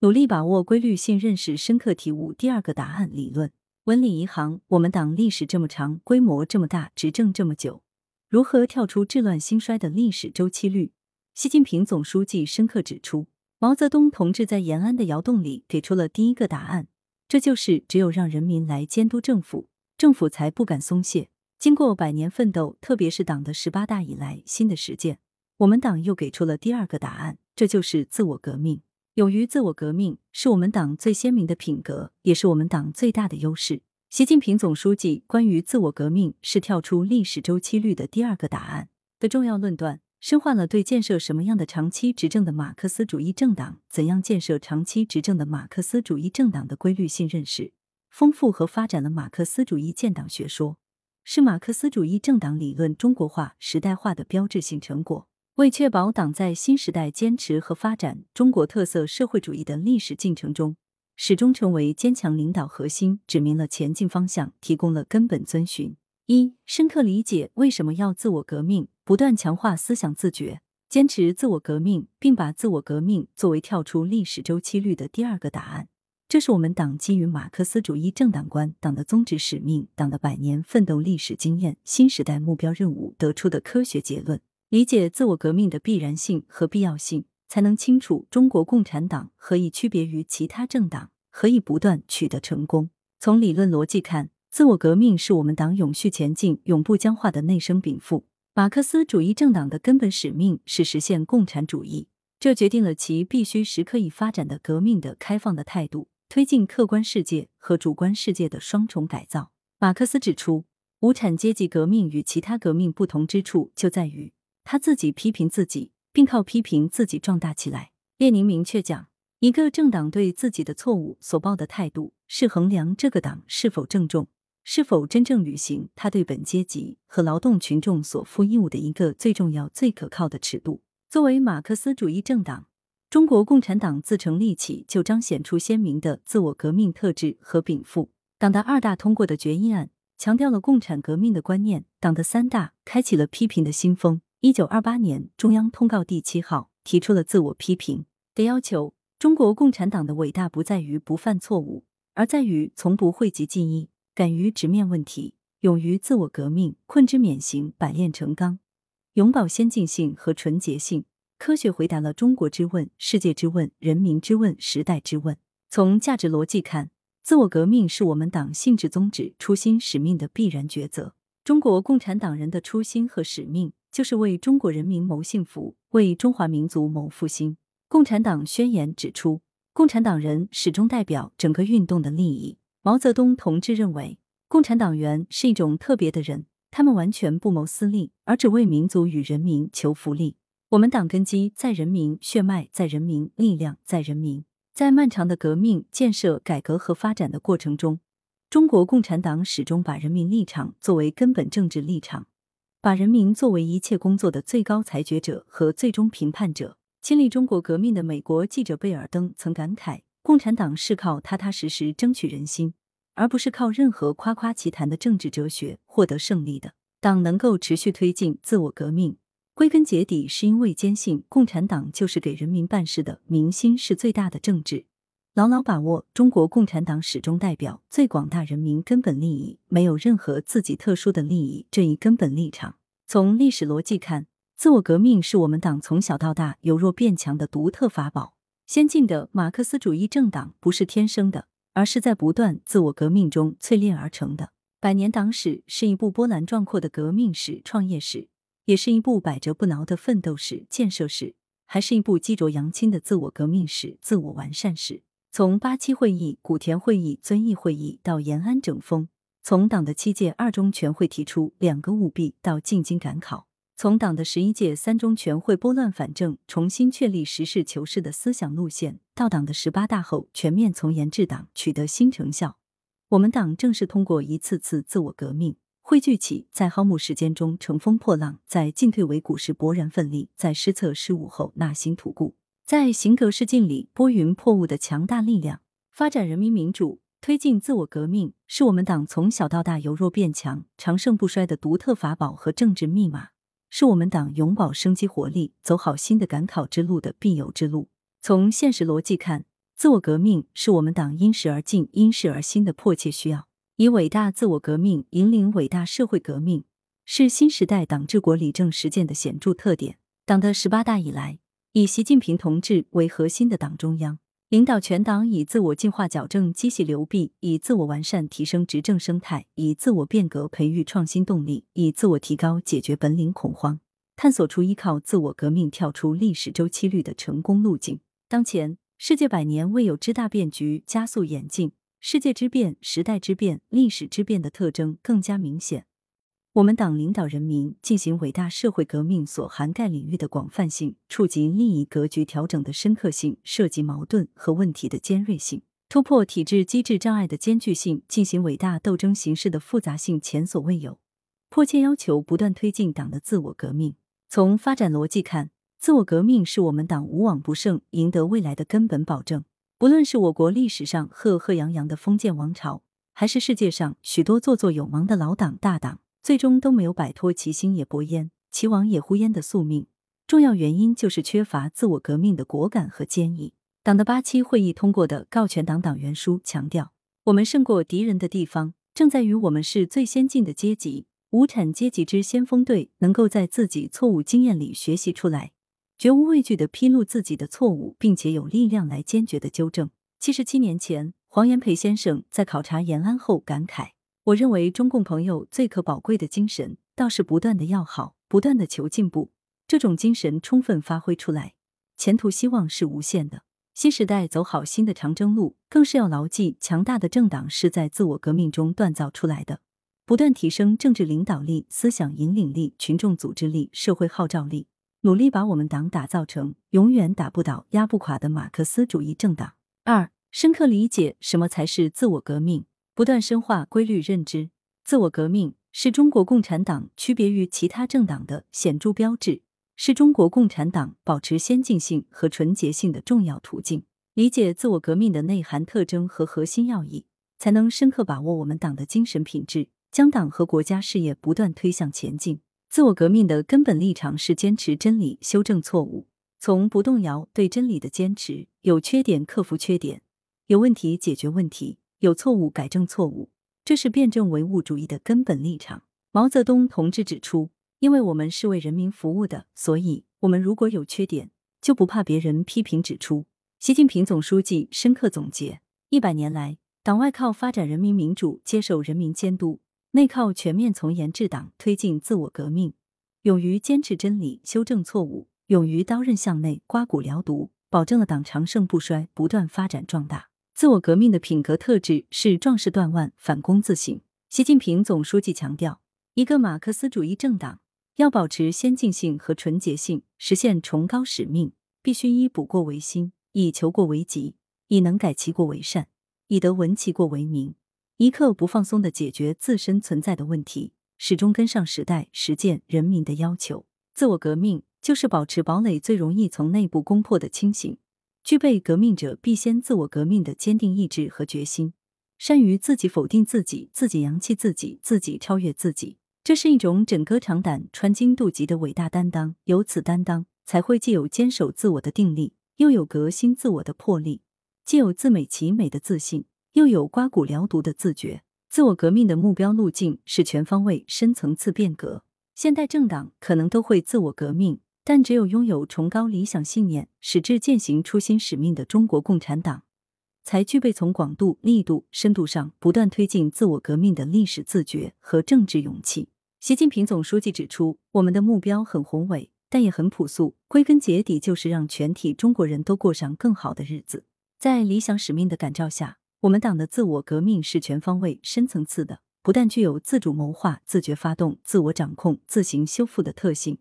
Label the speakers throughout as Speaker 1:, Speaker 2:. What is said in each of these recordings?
Speaker 1: 努力把握规律性认识，深刻体悟第二个答案理论。文理银行，我们党历史这么长，规模这么大，执政这么久，如何跳出治乱兴衰的历史周期率？习近平总书记深刻指出，毛泽东同志在延安的窑洞里给出了第一个答案，这就是只有让人民来监督政府，政府才不敢松懈。经过百年奋斗，特别是党的十八大以来新的实践，我们党又给出了第二个答案，这就是自我革命。勇于自我革命是我们党最鲜明的品格，也是我们党最大的优势。习近平总书记关于自我革命是跳出历史周期率的第二个答案的重要论断，深化了对建设什么样的长期执政的马克思主义政党、怎样建设长期执政的马克思主义政党的规律性认识，丰富和发展了马克思主义建党学说，是马克思主义政党理论中国化、时代化的标志性成果。为确保党在新时代坚持和发展中国特色社会主义的历史进程中，始终成为坚强领导核心，指明了前进方向，提供了根本遵循。一、深刻理解为什么要自我革命，不断强化思想自觉，坚持自我革命，并把自我革命作为跳出历史周期率的第二个答案。这是我们党基于马克思主义政党观、党的宗旨使命、党的百年奋斗历史经验、新时代目标任务得出的科学结论。理解自我革命的必然性和必要性，才能清楚中国共产党何以区别于其他政党，何以不断取得成功。从理论逻辑看，自我革命是我们党永续前进、永不僵化的内生禀赋。马克思主义政党的根本使命是实现共产主义，这决定了其必须时刻以发展的、革命的、开放的态度，推进客观世界和主观世界的双重改造。马克思指出，无产阶级革命与其他革命不同之处就在于。他自己批评自己，并靠批评自己壮大起来。列宁明确讲，一个政党对自己的错误所抱的态度，是衡量这个党是否郑重、是否真正履行他对本阶级和劳动群众所负义务的一个最重要、最可靠的尺度。作为马克思主义政党，中国共产党自成立起就彰显出鲜明的自我革命特质和禀赋。党的二大通过的决议案，强调了共产革命的观念；党的三大开启了批评的新风。一九二八年，中央通告第七号提出了自我批评的要求。中国共产党的伟大不在于不犯错误，而在于从不讳疾忌医，敢于直面问题，勇于自我革命，困之免刑，百炼成钢，永葆先进性和纯洁性，科学回答了中国之问、世界之问、人民之问、时代之问。从价值逻辑看，自我革命是我们党性质宗旨、初心使命的必然抉择。中国共产党人的初心和使命。就是为中国人民谋幸福，为中华民族谋复兴。共产党宣言指出，共产党人始终代表整个运动的利益。毛泽东同志认为，共产党员是一种特别的人，他们完全不谋私利，而只为民族与人民求福利。我们党根基在人民，血脉在人民，力量在人民。在漫长的革命、建设、改革和发展的过程中，中国共产党始终把人民立场作为根本政治立场。把人民作为一切工作的最高裁决者和最终评判者。亲历中国革命的美国记者贝尔登曾感慨：“共产党是靠踏踏实实争取人心，而不是靠任何夸夸其谈的政治哲学获得胜利的。党能够持续推进自我革命，归根结底是因为坚信共产党就是给人民办事的，民心是最大的政治。”牢牢把握中国共产党始终代表最广大人民根本利益，没有任何自己特殊的利益这一根本立场。从历史逻辑看，自我革命是我们党从小到大由弱变强的独特法宝。先进的马克思主义政党不是天生的，而是在不断自我革命中淬炼而成的。百年党史是一部波澜壮阔的革命史、创业史，也是一部百折不挠的奋斗史、建设史，还是一部激浊扬清的自我革命史、自我完善史。从八七会议、古田会议、遵义会议到延安整风，从党的七届二中全会提出两个务必到进京赶考，从党的十一届三中全会拨乱反正、重新确立实事求是的思想路线，到党的十八大后全面从严治党，取得新成效。我们党正是通过一次次自我革命，汇聚起在蒿木时间中乘风破浪，在进退维谷时勃然奋力，在失策失误后纳新吐故。在行格世境里拨云破雾的强大力量，发展人民民主，推进自我革命，是我们党从小到大由弱变强、长盛不衰的独特法宝和政治密码，是我们党永葆生机活力、走好新的赶考之路的必由之路。从现实逻辑看，自我革命是我们党因时而进、因势而兴的迫切需要。以伟大自我革命引领伟大社会革命，是新时代党治国理政实践的显著特点。党的十八大以来，以习近平同志为核心的党中央。领导全党以自我进化矫正机洗流弊，以自我完善提升执政生态，以自我变革培育创新动力，以自我提高解决本领恐慌，探索出依靠自我革命跳出历史周期率的成功路径。当前世界百年未有之大变局加速演进，世界之变、时代之变、历史之变的特征更加明显。我们党领导人民进行伟大社会革命所涵盖领域的广泛性，触及利益格局调整的深刻性，涉及矛盾和问题的尖锐性，突破体制机制障碍的艰巨性，进行伟大斗争形式的复杂性前所未有，迫切要求不断推进党的自我革命。从发展逻辑看，自我革命是我们党无往不胜、赢得未来的根本保证。不论是我国历史上赫赫扬扬的封建王朝，还是世界上许多做作有芒的老党大党。最终都没有摆脱其兴也勃焉，其亡也忽焉的宿命。重要原因就是缺乏自我革命的果敢和坚毅。党的八七会议通过的告全党党员书强调，我们胜过敌人的地方，正在于我们是最先进的阶级，无产阶级之先锋队，能够在自己错误经验里学习出来，绝无畏惧的披露自己的错误，并且有力量来坚决的纠正。七十七年前，黄炎培先生在考察延安后感慨。我认为中共朋友最可宝贵的精神，倒是不断的要好，不断的求进步。这种精神充分发挥出来，前途希望是无限的。新时代走好新的长征路，更是要牢记强大的政党是在自我革命中锻造出来的，不断提升政治领导力、思想引领力、群众组织力、社会号召力，努力把我们党打造成永远打不倒、压不垮的马克思主义政党。二、深刻理解什么才是自我革命。不断深化规律认知，自我革命是中国共产党区别于其他政党的显著标志，是中国共产党保持先进性和纯洁性的重要途径。理解自我革命的内涵特征和核心要义，才能深刻把握我们党的精神品质，将党和国家事业不断推向前进。自我革命的根本立场是坚持真理，修正错误，从不动摇对真理的坚持，有缺点克服缺点，有问题解决问题。有错误改正错误，这是辩证唯物主义的根本立场。毛泽东同志指出，因为我们是为人民服务的，所以我们如果有缺点，就不怕别人批评指出。习近平总书记深刻总结：一百年来，党外靠发展人民民主，接受人民监督；内靠全面从严治党，推进自我革命，勇于坚持真理，修正错误，勇于刀刃向内，刮骨疗毒，保证了党长盛不衰，不断发展壮大。自我革命的品格特质是壮士断腕、反躬自省。习近平总书记强调，一个马克思主义政党要保持先进性和纯洁性，实现崇高使命，必须以补过为新，以求过为急，以能改其过为善，以德闻其过为明，一刻不放松的解决自身存在的问题，始终跟上时代、实践人民的要求。自我革命就是保持堡垒最容易从内部攻破的清醒。具备革命者必先自我革命的坚定意志和决心，善于自己否定自己，自己扬弃自己，自己超越自己，这是一种枕戈长胆、穿荆渡棘的伟大担当。有此担当，才会既有坚守自我的定力，又有革新自我的魄力；既有自美其美的自信，又有刮骨疗毒的自觉。自我革命的目标路径是全方位、深层次变革。现代政党可能都会自我革命。但只有拥有崇高理想信念、矢志践行初心使命的中国共产党，才具备从广度、力度、深度上不断推进自我革命的历史自觉和政治勇气。习近平总书记指出，我们的目标很宏伟，但也很朴素，归根结底就是让全体中国人都过上更好的日子。在理想使命的感召下，我们党的自我革命是全方位、深层次的，不但具有自主谋划、自觉发动、自我掌控、自行修复的特性。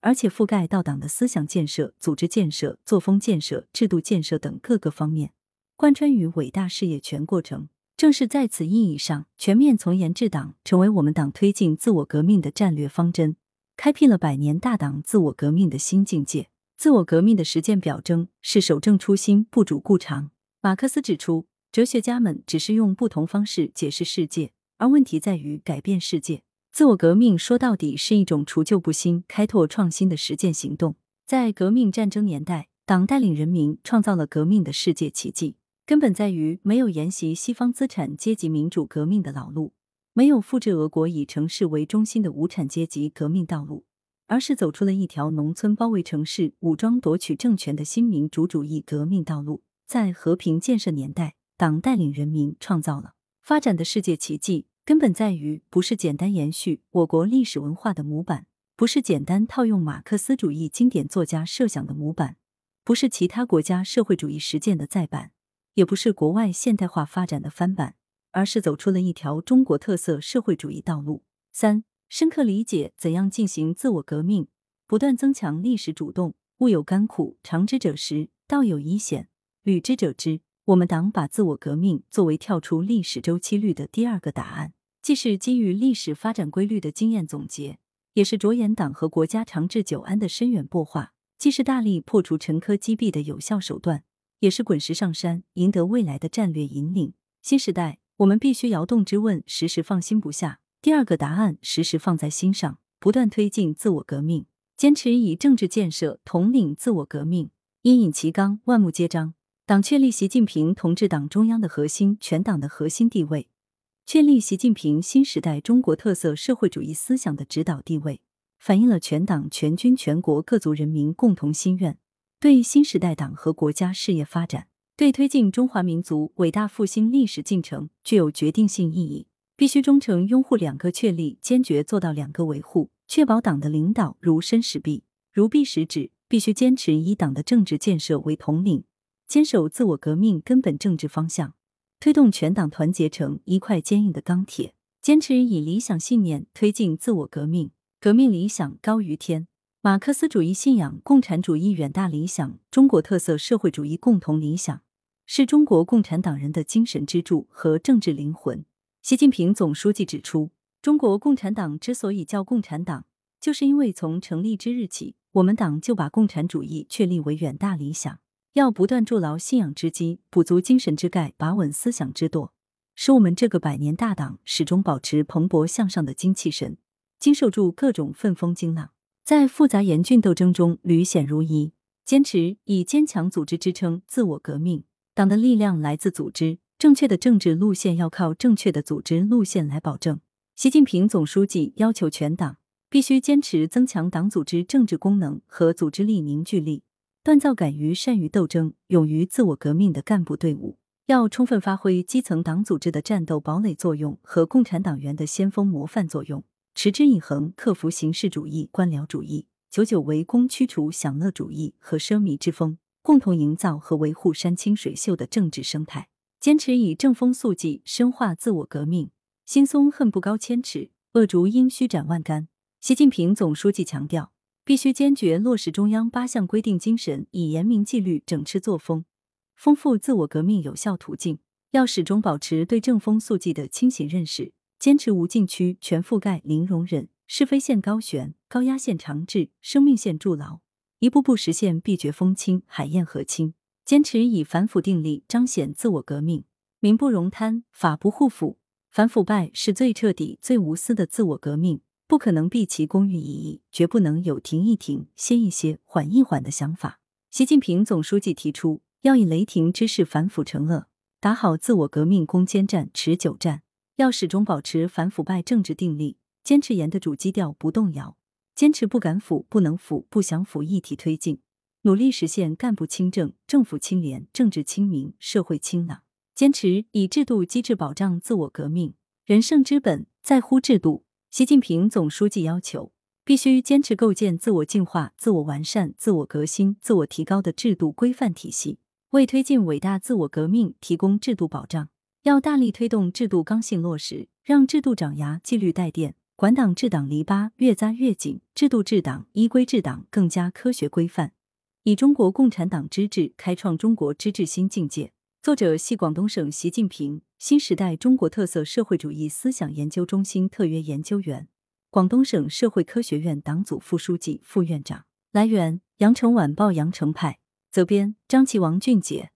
Speaker 1: 而且覆盖到党的思想建设、组织建设、作风建设、制度建设等各个方面，贯穿于伟大事业全过程。正是在此意义上，全面从严治党成为我们党推进自我革命的战略方针，开辟了百年大党自我革命的新境界。自我革命的实践表征是守正初心、不主固常。马克思指出，哲学家们只是用不同方式解释世界，而问题在于改变世界。自我革命说到底是一种除旧布新、开拓创新的实践行动。在革命战争年代，党带领人民创造了革命的世界奇迹。根本在于没有沿袭西方资产阶级民主革命的老路，没有复制俄国以城市为中心的无产阶级革命道路，而是走出了一条农村包围城市、武装夺取政权的新民主主义革命道路。在和平建设年代，党带领人民创造了发展的世界奇迹。根本在于不是简单延续我国历史文化的模板，不是简单套用马克思主义经典作家设想的模板，不是其他国家社会主义实践的再版，也不是国外现代化发展的翻版，而是走出了一条中国特色社会主义道路。三、深刻理解怎样进行自我革命，不断增强历史主动。物有甘苦，尝之者食；道有一险，履之者知。我们党把自我革命作为跳出历史周期率的第二个答案。既是基于历史发展规律的经验总结，也是着眼党和国家长治久安的深远擘画；既是大力破除陈疴积弊的有效手段，也是滚石上山赢得未来的战略引领。新时代，我们必须摇动之问时时放心不下，第二个答案时时放在心上，不断推进自我革命，坚持以政治建设统领自我革命，因引其纲，万木皆章。党确立习近平同志党中央的核心、全党的核心地位。确立习近平新时代中国特色社会主义思想的指导地位，反映了全党全军全国各族人民共同心愿，对新时代党和国家事业发展，对推进中华民族伟大复兴历史进程具有决定性意义。必须忠诚拥护两个确立，坚决做到两个维护，确保党的领导如身使臂，如臂使指。必须坚持以党的政治建设为统领，坚守自我革命根本政治方向。推动全党团结成一块坚硬的钢铁，坚持以理想信念推进自我革命。革命理想高于天，马克思主义信仰共产主义远大理想，中国特色社会主义共同理想，是中国共产党人的精神支柱和政治灵魂。习近平总书记指出，中国共产党之所以叫共产党，就是因为从成立之日起，我们党就把共产主义确立为远大理想。要不断筑牢信仰之基，补足精神之钙，把稳思想之舵，使我们这个百年大党始终保持蓬勃向上的精气神，经受住各种奋风惊浪，在复杂严峻斗争中屡险如一。坚持以坚强组织支撑自我革命，党的力量来自组织，正确的政治路线要靠正确的组织路线来保证。习近平总书记要求全党必须坚持增强党组织政治功能和组织力凝聚力。锻造敢于善于斗争、勇于自我革命的干部队伍，要充分发挥基层党组织的战斗堡垒作用和共产党员的先锋模范作用，持之以恒克服形式主义、官僚主义，久久为功驱除享乐主义和奢靡之风，共同营造和维护山清水秀的政治生态。坚持以正风肃纪深化自我革命，心松恨不高千尺，恶竹阴须斩万竿。习近平总书记强调。必须坚决落实中央八项规定精神，以严明纪律整治作风，丰富自我革命有效途径。要始终保持对正风肃纪的清醒认识，坚持无禁区、全覆盖、零容忍、是非线高悬、高压线长治、生命线筑牢，一步步实现闭绝风清、海晏河清。坚持以反腐定力彰显自我革命，民不容贪，法不护腐，反腐败是最彻底、最无私的自我革命。不可能毕其功于一役，绝不能有停一停、歇一歇、缓一缓的想法。习近平总书记提出，要以雷霆之势反腐成恶，打好自我革命攻坚战、持久战。要始终保持反腐败政治定力，坚持严的主基调不动摇，坚持不敢腐、不能腐、不想腐一体推进，努力实现干部清正、政府清廉、政治清明、社会清朗。坚持以制度机制保障自我革命。人胜之本在乎制度。习近平总书记要求，必须坚持构建自我净化、自我完善、自我革新、自我提高的制度规范体系，为推进伟大自我革命提供制度保障。要大力推动制度刚性落实，让制度长牙、纪律带电，管党治党篱笆越扎越紧，制度治党、依规治党更加科学规范，以中国共产党之治开创中国之治新境界。作者系广东省习近平新时代中国特色社会主义思想研究中心特约研究员，广东省社会科学院党组副书记、副院长。来源：羊城晚报羊城派，责编：张琪、王俊杰。